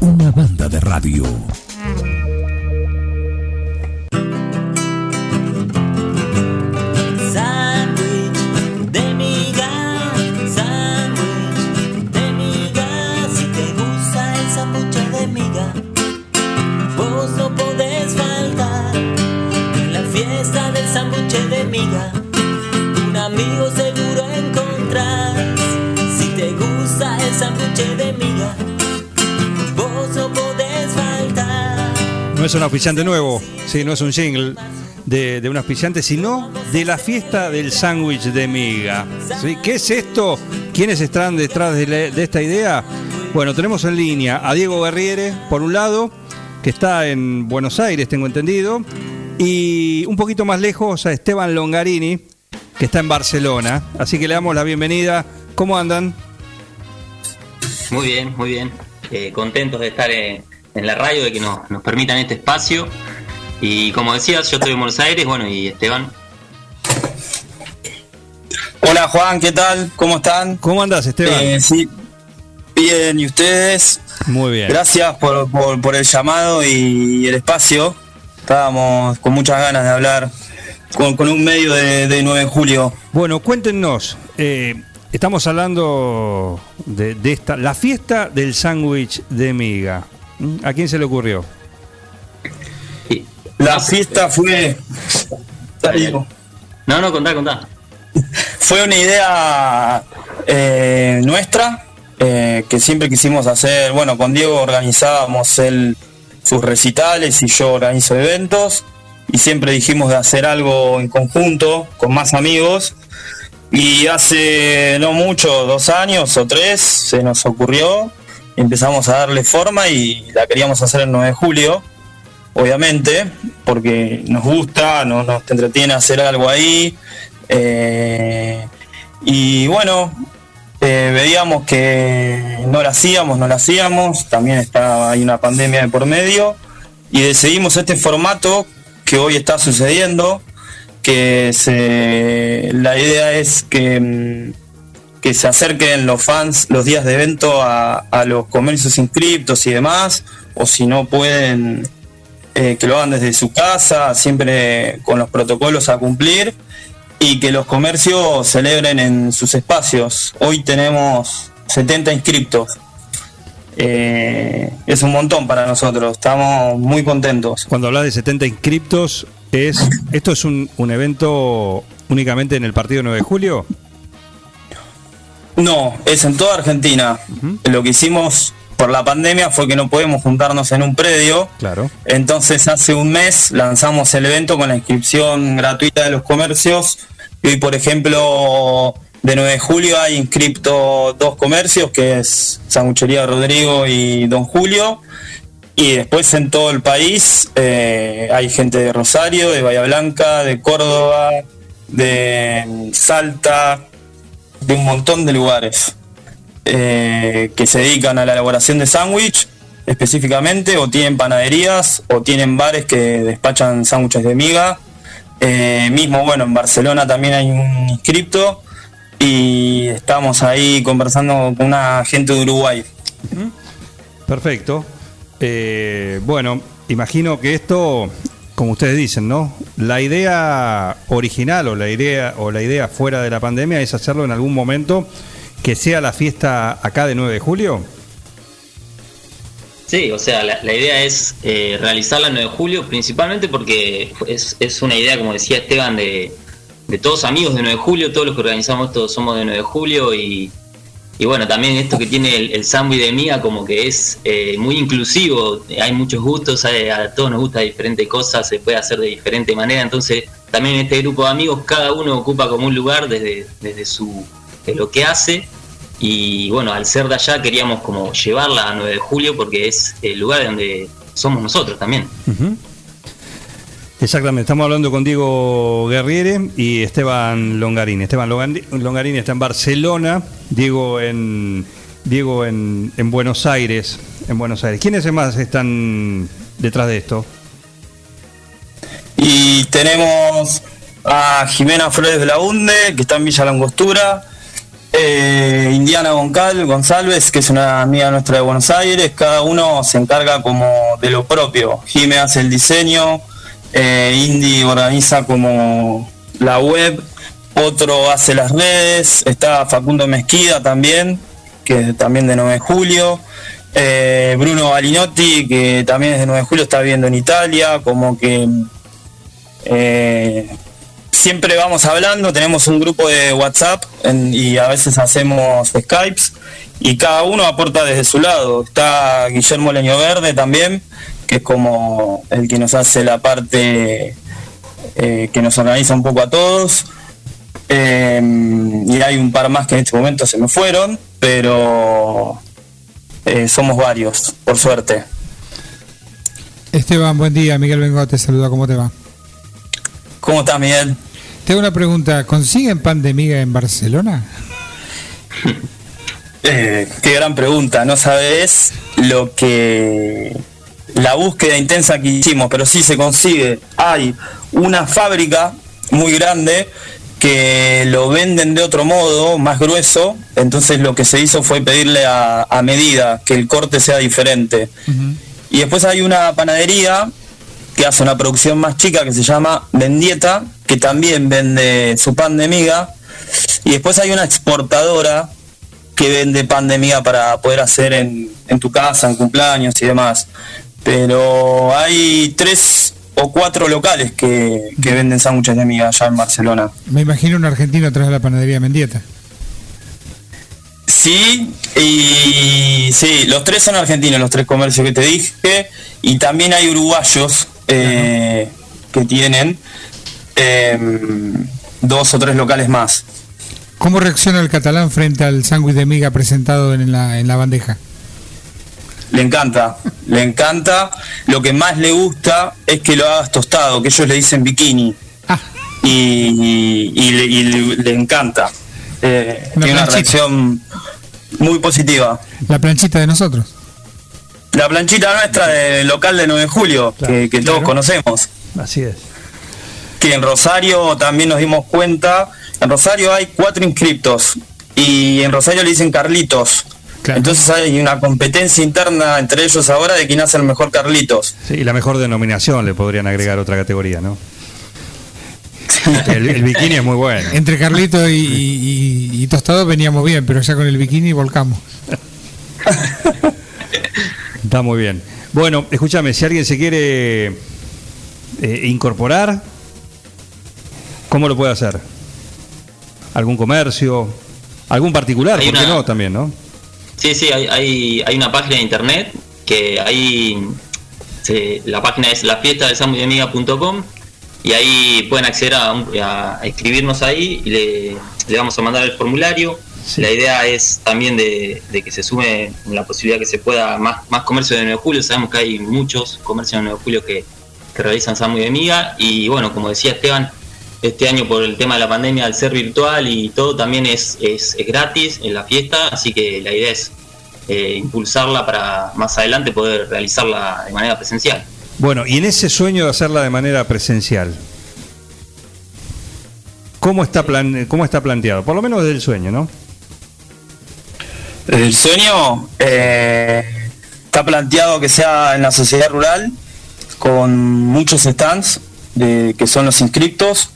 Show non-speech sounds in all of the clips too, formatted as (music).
Una banda de radio. Es un auspiciante nuevo, sí, no es un jingle de, de un auspiciante, sino de la fiesta del sándwich de miga. ¿Sí? ¿Qué es esto? ¿Quiénes están detrás de, de esta idea? Bueno, tenemos en línea a Diego Guerriere, por un lado, que está en Buenos Aires, tengo entendido, y un poquito más lejos a Esteban Longarini, que está en Barcelona. Así que le damos la bienvenida. ¿Cómo andan? Muy bien, muy bien. Eh, contentos de estar en, en la radio, de que nos, nos permitan este espacio. Y como decías, yo estoy en Buenos Aires, bueno, y Esteban. Hola Juan, ¿qué tal? ¿Cómo están? ¿Cómo andas, Esteban? Eh, sí, bien, ¿y ustedes? Muy bien. Gracias por, por- por el llamado y el espacio. Estábamos con muchas ganas de hablar con, con un medio de, de 9 de julio. Bueno, cuéntenos. eh, estamos hablando de, de esta, la fiesta del sándwich de miga. ¿A quién se le ocurrió? La fiesta fue... No, no, contá, contá. Fue una idea eh, nuestra, eh, que siempre quisimos hacer, bueno, con Diego organizábamos él sus recitales y yo organizo eventos, y siempre dijimos de hacer algo en conjunto, con más amigos, y hace no mucho, dos años o tres, se nos ocurrió, empezamos a darle forma y la queríamos hacer el 9 de julio, obviamente, porque nos gusta, no, nos entretiene hacer algo ahí. eh, y bueno, eh, veíamos que no la hacíamos, no la hacíamos, también estaba hay una pandemia de por medio, y decidimos este formato que hoy está sucediendo, que se, la idea es que, mm, que se acerquen los fans los días de evento a, los comercios inscriptos y demás, o si no pueden eh, que lo hagan desde su casa, siempre con los protocolos a cumplir y que los comercios celebren en sus espacios. Hoy tenemos 70 inscriptos. Eh, es un montón para nosotros, estamos muy contentos. Cuando hablas de 70 inscriptos, es, ¿esto es un, un evento únicamente en el partido 9 de julio? No, es en toda Argentina. Lo que hicimos por la pandemia fue que no podemos juntarnos en un predio. Claro. Entonces hace un mes lanzamos el evento con la inscripción gratuita de los comercios. Y hoy, por ejemplo, de 9 de julio hay inscripto dos comercios, que es Sanguchería Rodrigo y Don Julio. Y después en todo el país eh, hay gente de Rosario, de Bahía Blanca, de Córdoba, de Salta, de un montón de lugares eh, que se dedican a la elaboración de sándwich específicamente, o tienen panaderías, o tienen bares que despachan sándwiches de miga. Eh, mismo, bueno, en Barcelona también hay un inscripto y estamos ahí conversando con una gente de Uruguay. Perfecto. Eh, bueno, imagino que esto, como ustedes dicen, ¿no? La idea original o la idea o la idea fuera de la pandemia es hacerlo en algún momento que sea la fiesta acá de 9 de julio. Sí, o sea, la, la idea es eh, realizarla el 9 de julio, principalmente porque es, es una idea, como decía Esteban, de, de todos amigos de 9 de julio, todos los que organizamos esto somos de 9 de julio y, y bueno, también esto que tiene el, el sándwich de mía como que es eh, muy inclusivo, hay muchos gustos, hay- a todos nos gusta diferentes cosas, se puede hacer de diferente manera, entonces también este grupo de amigos cada uno ocupa como un lugar desde, desde su lo que hace Y bueno, al ser de allá queríamos como llevarla a 9 de julio porque es el lugar donde somos nosotros también. Ujú. Exactamente, estamos hablando con Diego Guerriere y Esteban Longarini. Esteban Longarini está en Barcelona, Diego en Diego en, en Buenos Aires, en Buenos Aires. ¿Quiénes más están detrás de esto? Y tenemos a Jimena Flores de la Hunde, que está en Villa Langostura, eh, Indiana Goncal, González, que es una amiga nuestra de Buenos Aires, cada uno se encarga como de lo propio. Jimé hace el diseño, eh, Indy organiza como la web, otro hace las redes, está Facundo Mezquida también, que también de 9 de julio. eh, Bruno Balinotti, que también es de 9 de julio, está viviendo en Italia, como que eh, siempre vamos hablando, tenemos un grupo de WhatsApp y a veces hacemos Skypes y cada uno aporta desde su lado. Está Guillermo Leño Verde también, que es como el que nos hace la parte eh, que nos organiza un poco a todos. Eh, y hay un par más que en este momento se me fueron, pero eh, somos varios, por suerte. Esteban, buen día. Miguel Bengo te saluda. ¿Cómo te va? ¿Cómo estás, Miguel? Te hago una pregunta. ¿Consiguen pan de miga en Barcelona? (laughs) Qué gran pregunta, no sabes lo que la búsqueda intensa que hicimos, pero sí se consigue. Hay una fábrica muy grande que lo venden de otro modo, más grueso, entonces lo que se hizo fue pedirle a, a medida que el corte sea diferente. Y después hay una panadería que hace una producción más chica que se llama Mendieta, que también vende su pan de miga. Y después hay una exportadora que vende pan de miga para poder hacer en, en tu casa, en cumpleaños y demás. Pero hay tres o cuatro locales que, que venden sándwiches de miga allá en Barcelona. Me imagino un argentino atrás de la panadería Mendieta. Sí, y sí, los tres son argentinos, los tres comercios que te dije, y también hay uruguayos eh, que tienen em, dos o tres locales más. ¿Cómo reacciona el catalán frente al sándwich de miga presentado en la, en la bandeja? Le encanta, le encanta. Lo que más le gusta es que lo hagas tostado, que ellos le dicen bikini. Ah, Y, y- y le, y le- le encanta. Eh, tiene una reacción muy positiva. la planchita de nosotros. La planchita nuestra del local de 9 de julio, Claro, que, que todos conocemos. Así es. que en Rosario también nos dimos cuenta, en Rosario hay cuatro inscriptos y en Rosario le dicen Carlitos. Claro. Entonces hay una competencia interna entre ellos ahora de quién hace el mejor Carlitos. Sí, y la mejor denominación le podrían agregar otra categoría, ¿no? El, el bikini es muy bueno. Entre Carlito y, y- y Tostado veníamos bien, pero ya con el bikini volcamos. Está muy bien. Bueno, escúchame, si alguien se quiere eh, incorporar, ¿cómo lo puede hacer? ¿Algún comercio? ¿Algún particular? Hay ¿Por qué no también, no? Sí, sí, hay, hay, hay una página de internet que ahí se- la página es la fiesta del y ahí pueden acceder a, a- a escribirnos ahí y le, le vamos a mandar el formulario. Sí. La idea es también de, de que se sume la posibilidad que se pueda más, más comercio de 9 de julio. Sabemos que hay muchos comercios de 9 de julio que, que realizan Samu de Miga y bueno, como decía Esteban, este año por el tema de la pandemia, al ser virtual y todo, también es, es, es gratis en la fiesta, así que la idea es eh, impulsarla para más adelante poder realizarla de manera presencial. Bueno, y en ese sueño de hacerla de manera presencial, ¿cómo está, plan, cómo está planteado? Por lo menos desde el sueño, ¿no? El sueño eh, está planteado que sea en la sociedad rural, con muchos stands de, que son los inscriptos,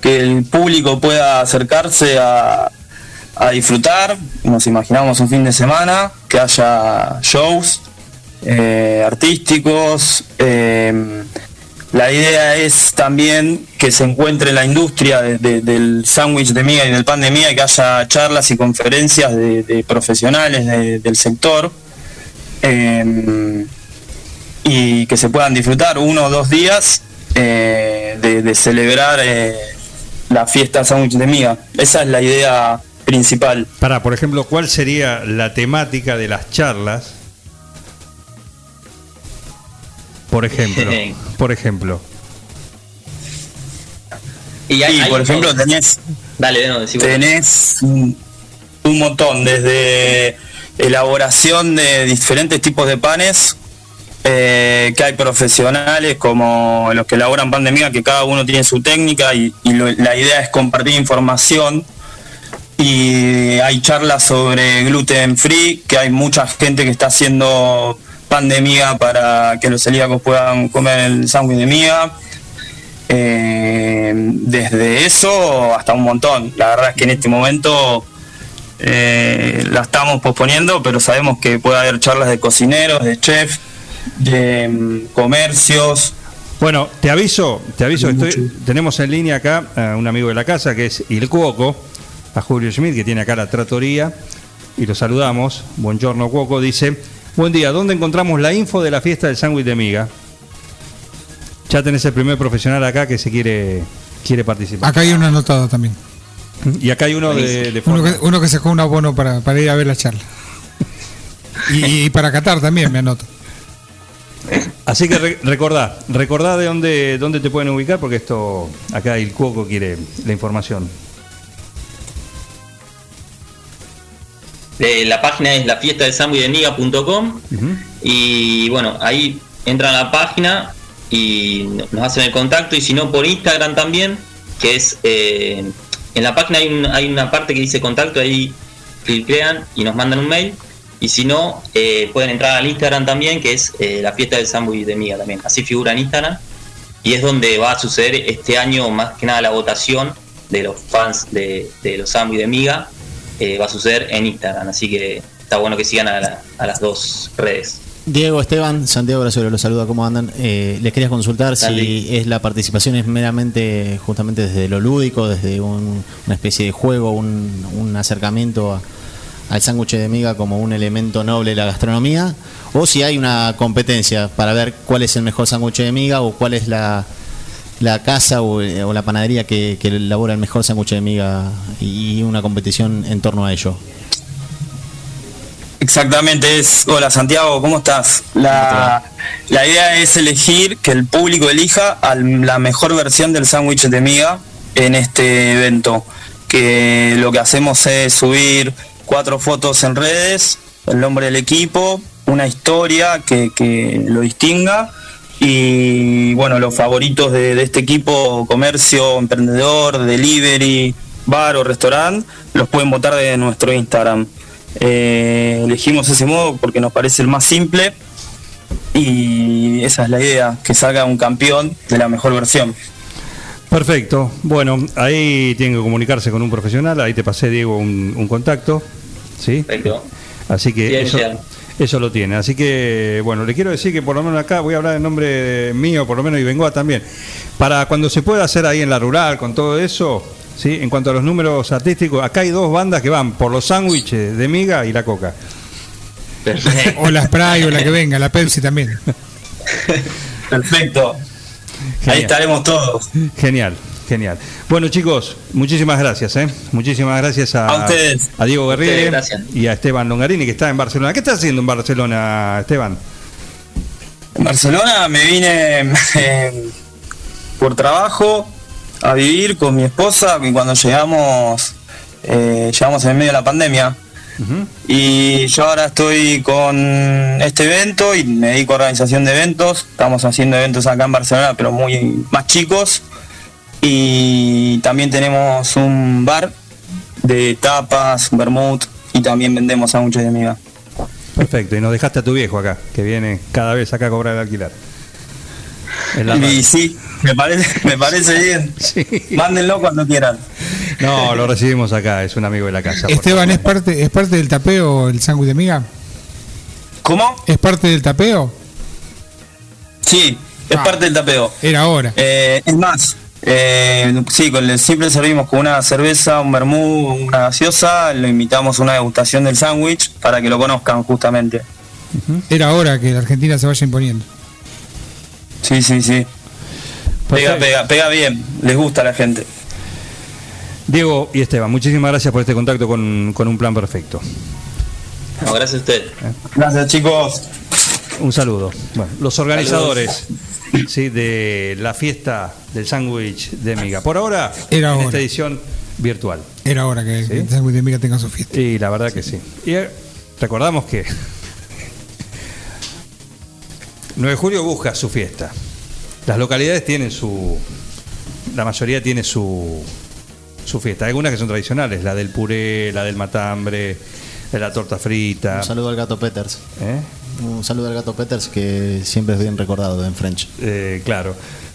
que el público pueda acercarse a, a disfrutar, nos imaginamos un fin de semana, que haya shows eh, artísticos. eh, la idea es también que se encuentre la industria de- de- del sándwich de miga y del pan de miga, que haya charlas y conferencias de, profesionales de- del sector eh, y que se puedan disfrutar uno o dos días de, celebrar la fiesta sándwich de miga. Esa es la idea principal. Para, por ejemplo, ¿cuál sería la temática de las charlas? Por ejemplo, (laughs) por ejemplo. Y, hay- Sí, hay- por ejemplo, tenés Dale, no, decí vos. tenés un, un montón, desde elaboración de diferentes tipos de panes, eh, que hay profesionales como los que elaboran pan de miga, que cada uno tiene su técnica y, la idea es compartir información. Y hay charlas sobre gluten free, que hay mucha gente que está haciendo pan de miga para que los celíacos puedan comer el sándwich de miga. Eh, desde eso hasta un montón. La verdad es que en este momento eh, la estamos posponiendo, pero sabemos que puede haber charlas de cocineros, de chef, de mm, comercios. Bueno, te aviso, te aviso, estoy, tenemos en línea acá a un amigo de la casa que es Il Cuoco, a Julio Schmidt, que tiene acá la tratoría, y lo saludamos. Buongiorno Cuoco, dice, buen día, ¿dónde encontramos la info de la fiesta del sándwich de miga? Ya tenés el primer profesional acá que se quiere, quiere participar. Acá hay uno anotado también. Y acá hay uno de, de Uno que, uno que sacó un abono para, para ir a ver la charla. (laughs) Y, y para Qatar también me anoto. Así que re- recordá, recordá de dónde, dónde te pueden ubicar, porque esto, acá el Cuoco quiere la información. Eh, la página es la fiesta del Ujú. y bueno, ahí entran a la página y nos hacen el contacto y si no por Instagram también, que es eh, en la página hay, un- hay una parte que dice contacto, ahí cliquean y nos mandan un mail y si no eh, pueden entrar al Instagram también, que es eh, la fiesta del sándwich de miga también, así figura en Instagram y es donde va a suceder este año más que nada la votación de los fans de, de los sándwiches de miga eh, va a suceder en Instagram, así que está bueno que sigan a, la- a las dos redes. Diego Esteban, Santiago Brazuelo los saluda, ¿cómo andan? Eh, les quería consultar Dale. si es la participación es meramente justamente desde lo lúdico, desde un- una especie de juego, un, un acercamiento a- al sándwich de miga como un elemento noble de la gastronomía, o si hay una competencia para ver cuál es el mejor sándwich de miga o cuál es la, la casa o, eh, o la panadería que, que elabora el mejor sándwich de miga y una competición en torno a ello. Exactamente, es. Hola Santiago, ¿cómo estás? La, la idea es elegir, que el público elija a la mejor versión del sándwich de miga en este evento. Que lo que hacemos es subir cuatro fotos en redes, el nombre del equipo, una historia que, que lo distinga y bueno, los favoritos de, este equipo, comercio, emprendedor, delivery, bar o restaurante, los pueden votar de nuestro Instagram. Eh, elegimos ese modo porque nos parece el más simple y esa es la idea, que salga un campeón de la mejor versión. Perfecto. Bueno, ahí tienen que comunicarse con un profesional. Ahí te pasé, Diego, un contacto. ¿Sí? Perfecto. Así que Bien, eso, bien. eso lo tiene. Así que, bueno, le quiero decir que por lo menos acá voy a hablar en nombre mío, por lo menos, y Bengoa también. Para cuando se pueda hacer ahí en la rural, con todo eso, ¿sí? En cuanto a los números artísticos, acá hay dos bandas que van por los sándwiches de miga y la coca. Perfecto. (laughs) O la Spray o la que venga, la Pepsi también. Perfecto. Genial. Ahí estaremos todos. Genial, genial. Bueno, chicos, muchísimas gracias, ¿eh? Muchísimas gracias a, A ustedes. a Diego Guerriere Ustedes, gracias. y a Esteban Longarini, que está en Barcelona. ¿Qué está haciendo en Barcelona, Esteban? En Barcelona me vine (laughs) eh, por trabajo a vivir con mi esposa y cuando llegamos, eh, llegamos en medio de la pandemia. Y yo ahora estoy con este evento y me dedico a organización de eventos. Estamos haciendo eventos acá en Barcelona, pero muy más chicos. Y también tenemos un bar de tapas, vermouth y también vendemos sándwiches de miga. Perfecto, y nos dejaste a tu viejo acá, que viene cada vez acá a cobrar el alquiler. Y sí, me parece, me parece bien. (laughs) Sí. Mándenlo cuando quieran. No, lo recibimos acá, es un amigo de la casa. Esteban, ¿es parte, ¿es parte del tapeo el sándwich de miga? ¿Cómo? ¿Es parte del tapeo? Sí, es Ah. parte del tapeo. Era ahora. Eh, es más, eh, sí, con el, siempre servimos con una cerveza, un vermú, una gaseosa, lo invitamos a una degustación del sándwich para que lo conozcan justamente. Era hora que la Argentina se vaya imponiendo. Sí, sí, sí. Pega, pega, pega bien, les gusta a la gente. Diego y Esteban, muchísimas gracias por este contacto con, con un plan perfecto. No, gracias a usted. Gracias chicos. Un saludo. Bueno, los organizadores sí, de la fiesta del sándwich de miga. Por ahora, Era en ahora. esta edición virtual. Era hora que, ¿Sí? que el sándwich de miga tenga su fiesta. Y la verdad que sí. Y eh, recordamos que (laughs) 9 de julio busca su fiesta. Las localidades tienen su. La mayoría tiene su, su fiesta. Hay algunas que son tradicionales, la del puré, la del matambre, de la torta frita. Un saludo al gato Peters. ¿eh? Un saludo al gato Peters que siempre es bien recordado en French. Eh, claro.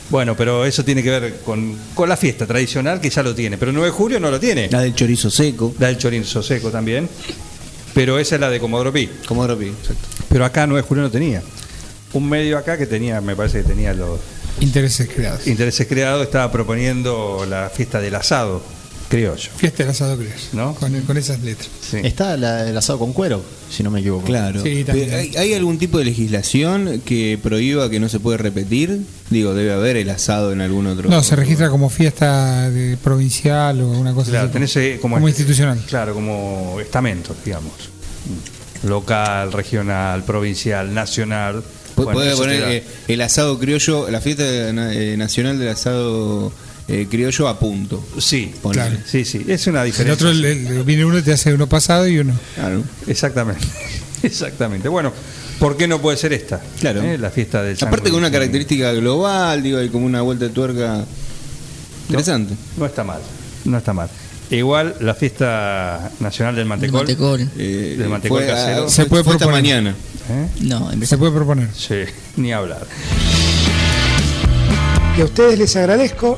Bueno, pero eso tiene que ver con, con la fiesta tradicional que ya lo tiene. Pero 9 de julio no lo tiene. La del chorizo seco. La del chorizo seco también. Pero esa es la de Comodoro Pi. Como Dropi, exacto. Pero acá 9 de julio no tenía. Un medio acá que tenía, me parece que tenía los Intereses creados. intereses creados, estaba proponiendo la fiesta del asado criollo. Fiesta del asado creo. ¿No? Con, con esas letras. Sí. Está la- el asado con cuero, si no me equivoco. Claro. Sí, ¿hay, hay algún tipo de legislación que prohíba que no se puede repetir? Digo, debe haber el asado en algún otro. No, se registra como fiesta de provincial o una cosa Claro, así. tenés eh, como, como institucional. Claro, como estamentos, digamos. Local, regional, provincial, nacional. Bueno, Puede poner eh, el asado criollo, la fiesta eh, nacional del asado eh, criollo a punto. Sí, Ponele. Claro. sí, sí, es una El diferencia. otro el- el- viene uno y te hace uno pasado y uno. Claro. Exactamente, (laughs) exactamente. Bueno, ¿por qué no puede ser esta? Claro. ¿Eh? La fiesta del Aparte sándwich. con una característica global, digo, hay como una vuelta de tuerca interesante. No está mal, no está mal. Igual la fiesta nacional del El mantecol. mantecol. Eh, Del mantecol fue, casero. Se puede fue esta proponer. mañana. ¿eh? No, en Se puede proponer. Sí, (laughs) ni hablar. Y a ustedes les agradezco,